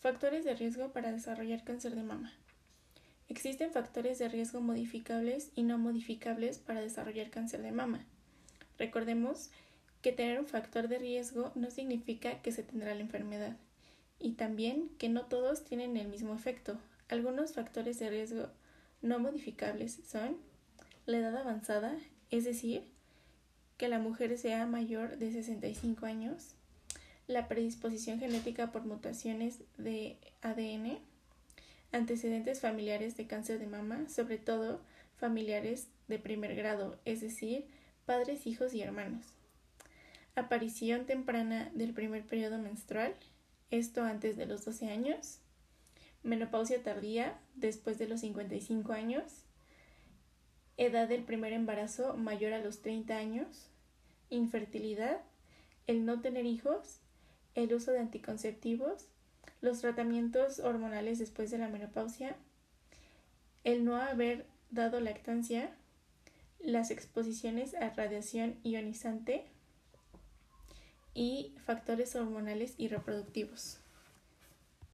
Factores de riesgo para desarrollar cáncer de mama. Existen factores de riesgo modificables y no modificables para desarrollar cáncer de mama. Recordemos que tener un factor de riesgo no significa que se tendrá la enfermedad y también que no todos tienen el mismo efecto. Algunos factores de riesgo no modificables son la edad avanzada, es decir, que la mujer sea mayor de 65 años, la predisposición genética por mutaciones de ADN, antecedentes familiares de cáncer de mama, sobre todo familiares de primer grado, es decir, padres, hijos y hermanos. Aparición temprana del primer periodo menstrual, esto antes de los 12 años. Menopausia tardía, después de los 55 años. Edad del primer embarazo mayor a los 30 años. Infertilidad, el no tener hijos, el uso de anticonceptivos, los tratamientos hormonales después de la menopausia, el no haber dado lactancia, las exposiciones a radiación ionizante y factores hormonales y reproductivos.